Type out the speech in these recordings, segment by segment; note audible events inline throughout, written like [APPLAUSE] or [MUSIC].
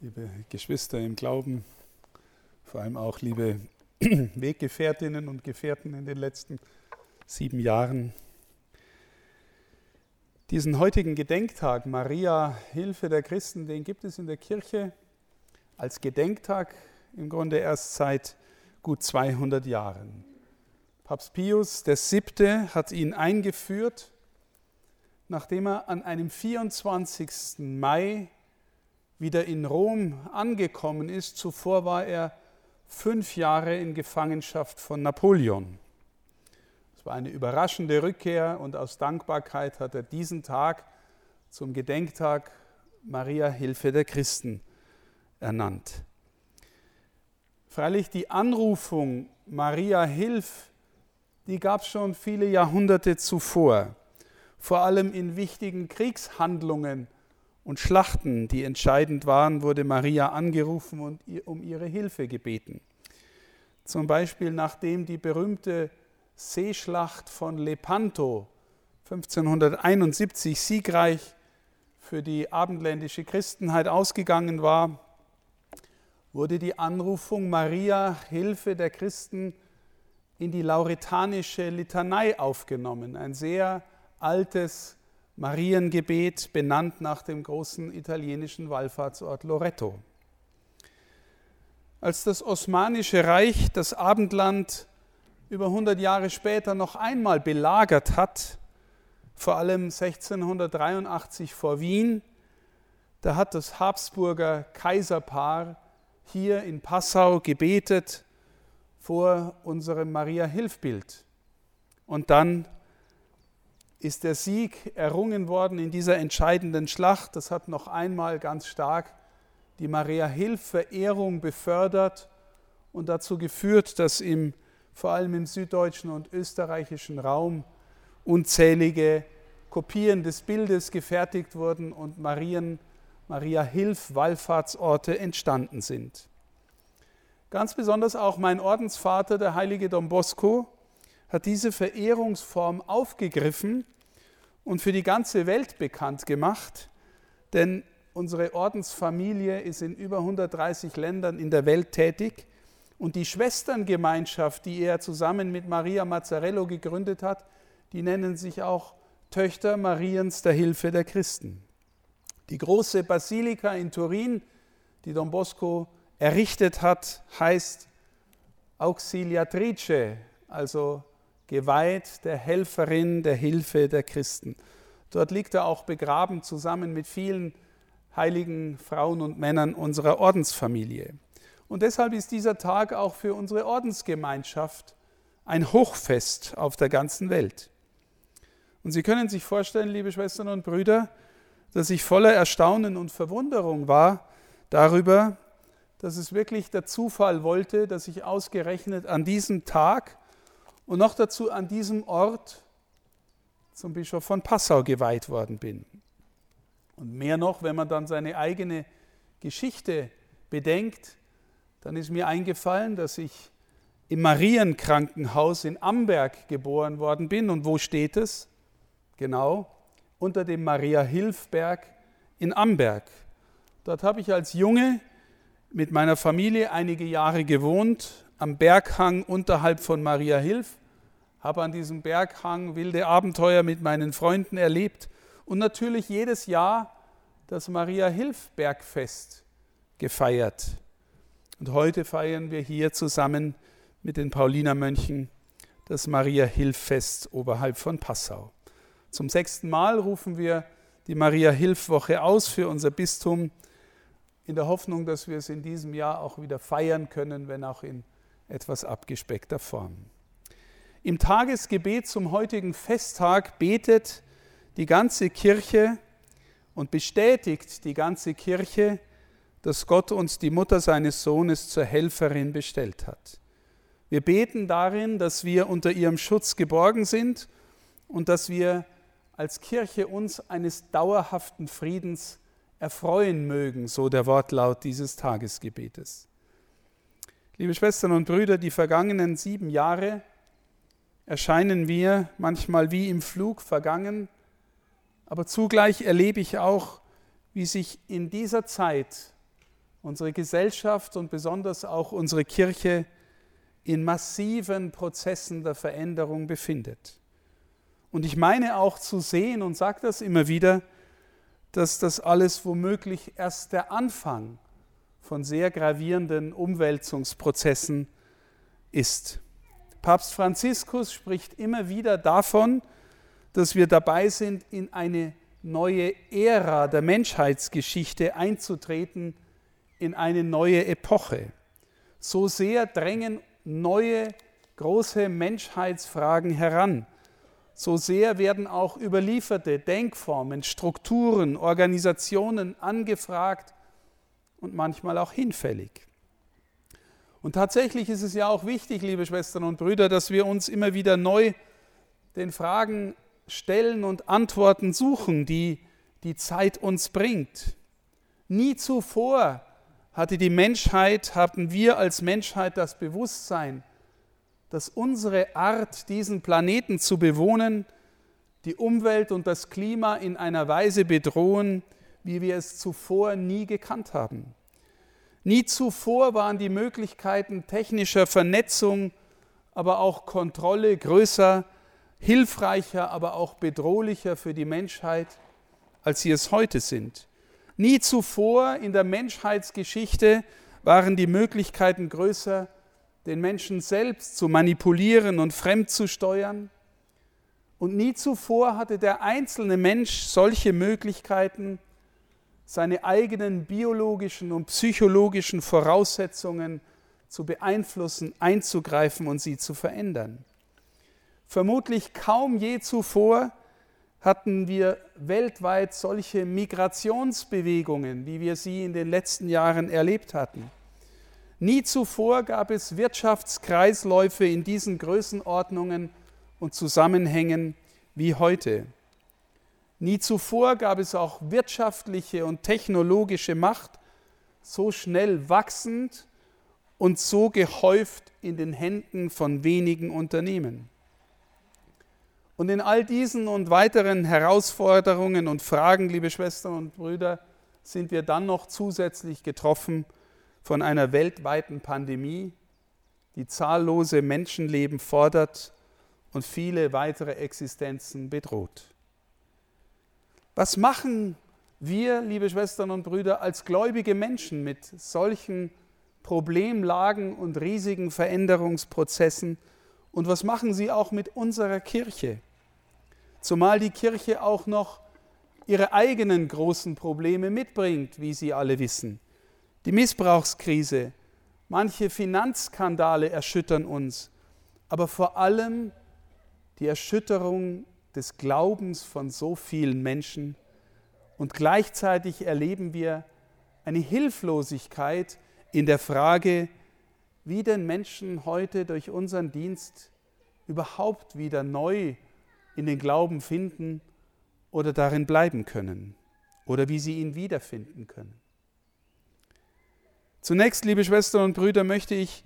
liebe Geschwister im Glauben, vor allem auch liebe [CLEARS THROAT] Weggefährtinnen und Gefährten in den letzten sieben Jahren. Diesen heutigen Gedenktag, Maria, Hilfe der Christen, den gibt es in der Kirche als Gedenktag im Grunde erst seit gut 200 Jahren. Papst Pius VII. hat ihn eingeführt, nachdem er an einem 24. Mai wieder in Rom angekommen ist. Zuvor war er fünf Jahre in Gefangenschaft von Napoleon. Es war eine überraschende Rückkehr und aus Dankbarkeit hat er diesen Tag zum Gedenktag Maria Hilfe der Christen ernannt. Freilich die Anrufung Maria Hilf, die gab es schon viele Jahrhunderte zuvor, vor allem in wichtigen Kriegshandlungen und Schlachten, die entscheidend waren, wurde Maria angerufen und um ihre Hilfe gebeten. Zum Beispiel nachdem die berühmte Seeschlacht von Lepanto 1571 siegreich für die abendländische Christenheit ausgegangen war, wurde die Anrufung Maria, Hilfe der Christen, in die lauretanische Litanei aufgenommen, ein sehr altes Mariengebet, benannt nach dem großen italienischen Wallfahrtsort Loreto. Als das Osmanische Reich das Abendland über 100 Jahre später noch einmal belagert hat, vor allem 1683 vor Wien, da hat das Habsburger Kaiserpaar hier in Passau gebetet vor unserem Maria-Hilfbild. Und dann ist der Sieg errungen worden in dieser entscheidenden Schlacht. Das hat noch einmal ganz stark die Maria-Hilf-Verehrung befördert und dazu geführt, dass im, vor allem im süddeutschen und österreichischen Raum unzählige Kopien des Bildes gefertigt wurden und Marien, Maria-Hilf-Wallfahrtsorte entstanden sind. Ganz besonders auch mein Ordensvater, der heilige Don Bosco, hat diese Verehrungsform aufgegriffen und für die ganze Welt bekannt gemacht, denn unsere Ordensfamilie ist in über 130 Ländern in der Welt tätig und die Schwesterngemeinschaft, die er zusammen mit Maria Mazzarello gegründet hat, die nennen sich auch Töchter Mariens der Hilfe der Christen. Die große Basilika in Turin, die Don Bosco errichtet hat, heißt Auxiliatrice, also geweiht der Helferin der Hilfe der Christen. Dort liegt er auch begraben zusammen mit vielen heiligen Frauen und Männern unserer Ordensfamilie. Und deshalb ist dieser Tag auch für unsere Ordensgemeinschaft ein Hochfest auf der ganzen Welt. Und Sie können sich vorstellen, liebe Schwestern und Brüder, dass ich voller Erstaunen und Verwunderung war darüber, dass es wirklich der Zufall wollte, dass ich ausgerechnet an diesem Tag und noch dazu an diesem Ort zum Bischof von Passau geweiht worden bin. Und mehr noch, wenn man dann seine eigene Geschichte bedenkt, dann ist mir eingefallen, dass ich im Marienkrankenhaus in Amberg geboren worden bin. Und wo steht es? Genau, unter dem Maria-Hilfberg in Amberg. Dort habe ich als Junge mit meiner Familie einige Jahre gewohnt, am Berghang unterhalb von Maria Hilf, habe an diesem Berghang wilde Abenteuer mit meinen Freunden erlebt und natürlich jedes Jahr das Maria Hilf Bergfest gefeiert. Und heute feiern wir hier zusammen mit den Paulinermönchen das Maria Hilf Fest oberhalb von Passau. Zum sechsten Mal rufen wir die Maria Hilf Woche aus für unser Bistum in der Hoffnung, dass wir es in diesem Jahr auch wieder feiern können, wenn auch in etwas abgespeckter Form. Im Tagesgebet zum heutigen Festtag betet die ganze Kirche und bestätigt die ganze Kirche, dass Gott uns die Mutter seines Sohnes zur Helferin bestellt hat. Wir beten darin, dass wir unter ihrem Schutz geborgen sind und dass wir als Kirche uns eines dauerhaften Friedens erfreuen mögen, so der Wortlaut dieses Tagesgebetes. Liebe Schwestern und Brüder, die vergangenen sieben Jahre erscheinen mir manchmal wie im Flug vergangen, aber zugleich erlebe ich auch, wie sich in dieser Zeit unsere Gesellschaft und besonders auch unsere Kirche in massiven Prozessen der Veränderung befindet. Und ich meine auch zu sehen und sage das immer wieder, dass das alles womöglich erst der Anfang von sehr gravierenden Umwälzungsprozessen ist. Papst Franziskus spricht immer wieder davon, dass wir dabei sind, in eine neue Ära der Menschheitsgeschichte einzutreten, in eine neue Epoche. So sehr drängen neue große Menschheitsfragen heran. So sehr werden auch überlieferte Denkformen, Strukturen, Organisationen angefragt und manchmal auch hinfällig. Und tatsächlich ist es ja auch wichtig, liebe Schwestern und Brüder, dass wir uns immer wieder neu den Fragen stellen und Antworten suchen, die die Zeit uns bringt. Nie zuvor hatte die Menschheit, hatten wir als Menschheit das Bewusstsein, dass unsere Art, diesen Planeten zu bewohnen, die Umwelt und das Klima in einer Weise bedrohen, wie wir es zuvor nie gekannt haben. Nie zuvor waren die Möglichkeiten technischer Vernetzung, aber auch Kontrolle größer, hilfreicher, aber auch bedrohlicher für die Menschheit, als sie es heute sind. Nie zuvor in der Menschheitsgeschichte waren die Möglichkeiten größer, den Menschen selbst zu manipulieren und fremd zu steuern. Und nie zuvor hatte der einzelne Mensch solche Möglichkeiten, seine eigenen biologischen und psychologischen Voraussetzungen zu beeinflussen, einzugreifen und sie zu verändern. Vermutlich kaum je zuvor hatten wir weltweit solche Migrationsbewegungen, wie wir sie in den letzten Jahren erlebt hatten. Nie zuvor gab es Wirtschaftskreisläufe in diesen Größenordnungen und Zusammenhängen wie heute. Nie zuvor gab es auch wirtschaftliche und technologische Macht so schnell wachsend und so gehäuft in den Händen von wenigen Unternehmen. Und in all diesen und weiteren Herausforderungen und Fragen, liebe Schwestern und Brüder, sind wir dann noch zusätzlich getroffen von einer weltweiten Pandemie, die zahllose Menschenleben fordert und viele weitere Existenzen bedroht. Was machen wir, liebe Schwestern und Brüder, als gläubige Menschen mit solchen Problemlagen und riesigen Veränderungsprozessen? Und was machen sie auch mit unserer Kirche? Zumal die Kirche auch noch ihre eigenen großen Probleme mitbringt, wie Sie alle wissen. Die Missbrauchskrise, manche Finanzskandale erschüttern uns, aber vor allem die Erschütterung des Glaubens von so vielen Menschen. Und gleichzeitig erleben wir eine Hilflosigkeit in der Frage, wie denn Menschen heute durch unseren Dienst überhaupt wieder neu in den Glauben finden oder darin bleiben können oder wie sie ihn wiederfinden können. Zunächst, liebe Schwestern und Brüder, möchte ich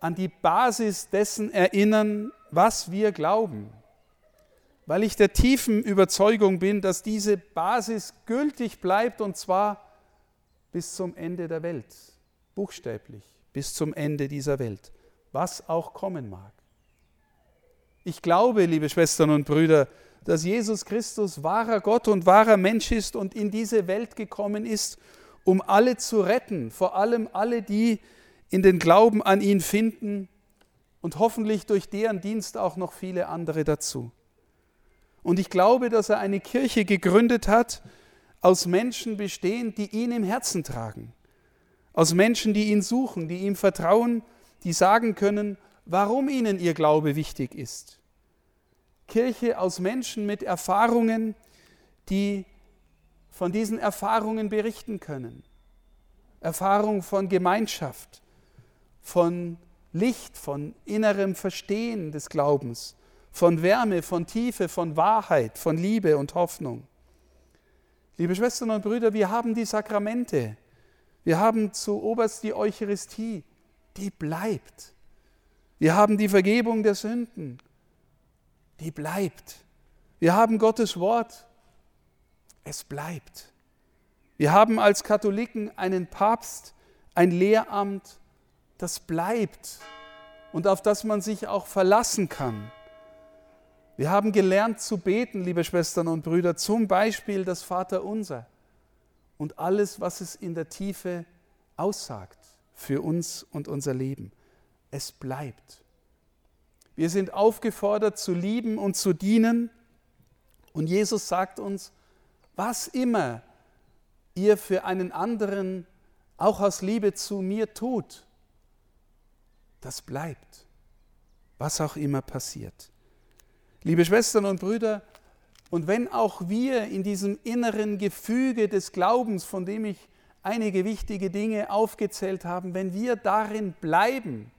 an die Basis dessen erinnern, was wir glauben, weil ich der tiefen Überzeugung bin, dass diese Basis gültig bleibt und zwar bis zum Ende der Welt, buchstäblich bis zum Ende dieser Welt, was auch kommen mag. Ich glaube, liebe Schwestern und Brüder, dass Jesus Christus wahrer Gott und wahrer Mensch ist und in diese Welt gekommen ist, um alle zu retten, vor allem alle, die in den Glauben an ihn finden und hoffentlich durch deren Dienst auch noch viele andere dazu. Und ich glaube, dass er eine Kirche gegründet hat, aus Menschen bestehend, die ihn im Herzen tragen, aus Menschen, die ihn suchen, die ihm vertrauen, die sagen können, warum ihnen ihr Glaube wichtig ist. Kirche aus Menschen mit Erfahrungen, die von diesen Erfahrungen berichten können. Erfahrung von Gemeinschaft, von Licht, von innerem Verstehen des Glaubens, von Wärme, von Tiefe, von Wahrheit, von Liebe und Hoffnung. Liebe Schwestern und Brüder, wir haben die Sakramente. Wir haben zu oberst die Eucharistie, die bleibt. Wir haben die Vergebung der Sünden, die bleibt. Wir haben Gottes Wort. Es bleibt. Wir haben als Katholiken einen Papst, ein Lehramt, das bleibt und auf das man sich auch verlassen kann. Wir haben gelernt zu beten, liebe Schwestern und Brüder, zum Beispiel das Vaterunser und alles, was es in der Tiefe aussagt für uns und unser Leben. Es bleibt. Wir sind aufgefordert zu lieben und zu dienen. Und Jesus sagt uns, was immer ihr für einen anderen auch aus Liebe zu mir tut, das bleibt, was auch immer passiert. Liebe Schwestern und Brüder, und wenn auch wir in diesem inneren Gefüge des Glaubens, von dem ich einige wichtige Dinge aufgezählt habe, wenn wir darin bleiben,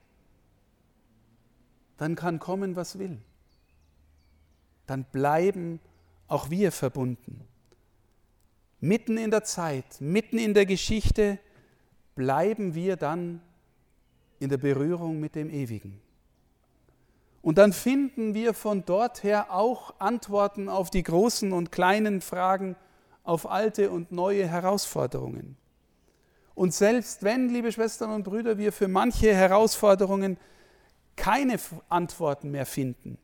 dann kann kommen, was will. Dann bleiben auch wir verbunden. Mitten in der Zeit, mitten in der Geschichte bleiben wir dann in der Berührung mit dem Ewigen. Und dann finden wir von dort her auch Antworten auf die großen und kleinen Fragen, auf alte und neue Herausforderungen. Und selbst wenn, liebe Schwestern und Brüder, wir für manche Herausforderungen keine Antworten mehr finden,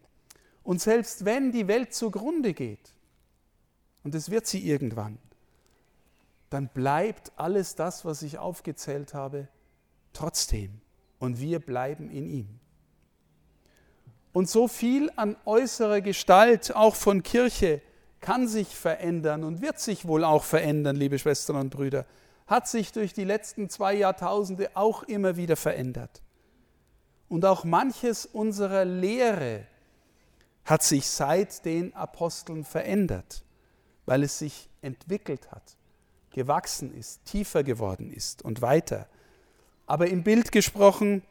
und selbst wenn die Welt zugrunde geht, und es wird sie irgendwann, dann bleibt alles das, was ich aufgezählt habe, trotzdem. Und wir bleiben in ihm. Und so viel an äußerer Gestalt, auch von Kirche, kann sich verändern und wird sich wohl auch verändern, liebe Schwestern und Brüder, hat sich durch die letzten zwei Jahrtausende auch immer wieder verändert. Und auch manches unserer Lehre hat sich seit den Aposteln verändert, weil es sich entwickelt hat, gewachsen ist, tiefer geworden ist und weiter. Aber im Bild gesprochen,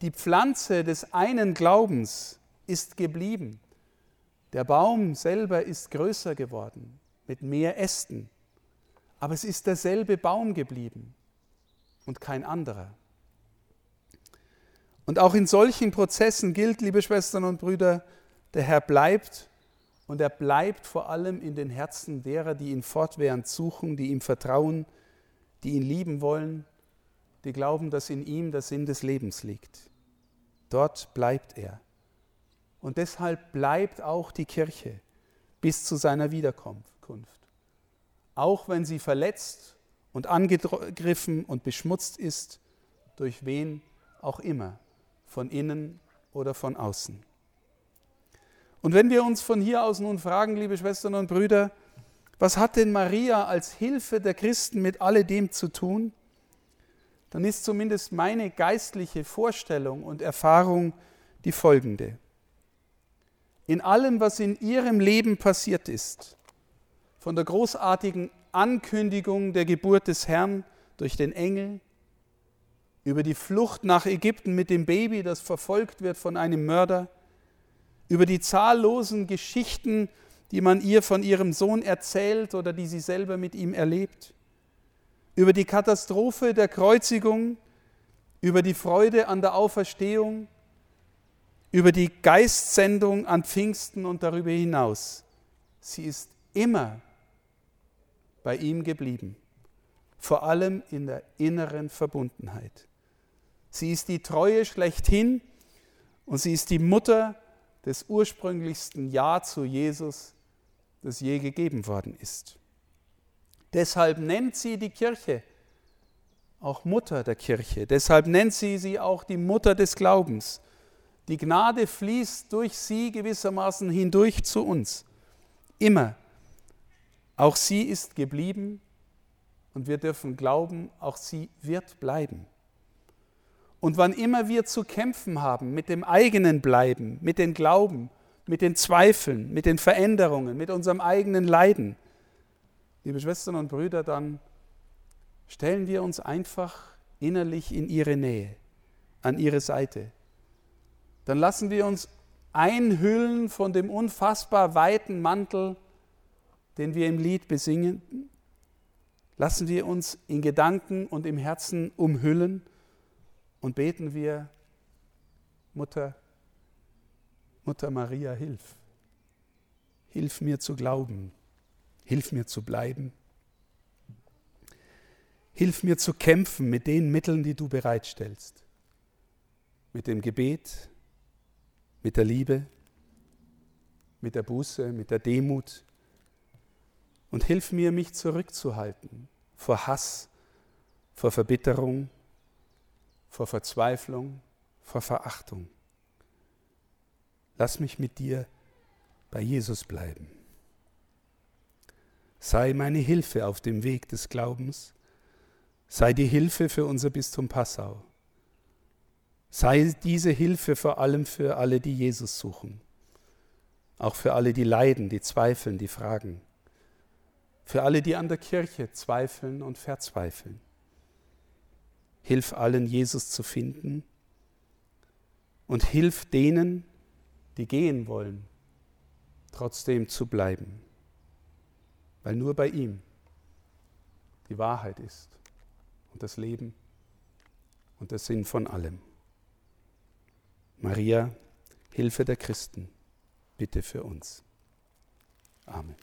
die Pflanze des einen Glaubens ist geblieben. Der Baum selber ist größer geworden, mit mehr Ästen. Aber es ist derselbe Baum geblieben und kein anderer. Und auch in solchen Prozessen gilt, liebe Schwestern und Brüder, der Herr bleibt und er bleibt vor allem in den Herzen derer, die ihn fortwährend suchen, die ihm vertrauen, die ihn lieben wollen, die glauben, dass in ihm der Sinn des Lebens liegt. Dort bleibt er. Und deshalb bleibt auch die Kirche bis zu seiner Wiederkunft. Auch wenn sie verletzt und angegriffen und beschmutzt ist, durch wen auch immer, von innen oder von außen. Und wenn wir uns von hier aus nun fragen, liebe Schwestern und Brüder, was hat denn Maria als Hilfe der Christen mit alledem zu tun? Dann ist zumindest meine geistliche Vorstellung und Erfahrung die folgende. In allem, was in ihrem Leben passiert ist, von der großartigen Ankündigung der Geburt des Herrn durch den Engel, über die Flucht nach Ägypten mit dem Baby, das verfolgt wird von einem Mörder, über die zahllosen Geschichten, die man ihr von ihrem Sohn erzählt oder die sie selber mit ihm erlebt, über die Katastrophe der Kreuzigung, über die Freude an der Auferstehung, über die Geistsendung an Pfingsten und darüber hinaus. Sie ist immer bei ihm geblieben, vor allem in der inneren Verbundenheit. Sie ist die Treue schlechthin und sie ist die Mutter des ursprünglichsten Ja zu Jesus, das je gegeben worden ist. Deshalb nennt sie die Kirche auch Mutter der Kirche. Deshalb nennt sie sie auch die Mutter des Glaubens. Die Gnade fließt durch sie gewissermaßen hindurch zu uns. Immer. Auch sie ist geblieben und wir dürfen glauben, auch sie wird bleiben. Und wann immer wir zu kämpfen haben mit dem eigenen Bleiben, mit dem Glauben, mit den Zweifeln, mit den Veränderungen, mit unserem eigenen Leiden, liebe Schwestern und Brüder, dann stellen wir uns einfach innerlich in ihre Nähe, an ihre Seite. Dann lassen wir uns einhüllen von dem unfassbar weiten Mantel, den wir im Lied besingen. Lassen wir uns in Gedanken und im Herzen umhüllen und beten wir, Mutter, Mutter Maria, hilf. Hilf mir zu glauben. Hilf mir zu bleiben. Hilf mir zu kämpfen mit den Mitteln, die du bereitstellst. Mit dem Gebet, mit der Liebe, mit der Buße, mit der Demut. Und hilf mir, mich zurückzuhalten vor Hass, vor Verbitterung, vor Verzweiflung, vor Verachtung. Lass mich mit dir bei Jesus bleiben. Sei meine Hilfe auf dem Weg des Glaubens, sei die Hilfe für unser Bistum Passau. Sei diese Hilfe vor allem für alle, die Jesus suchen, auch für alle, die leiden, die zweifeln, die fragen, für alle, die an der Kirche zweifeln und verzweifeln. Hilf allen, Jesus zu finden. Und hilf denen, die gehen wollen, trotzdem zu bleiben, weil nur bei ihm die Wahrheit ist und das Leben und der Sinn von allem. Maria, Hilfe der Christen, bitte für uns. Amen.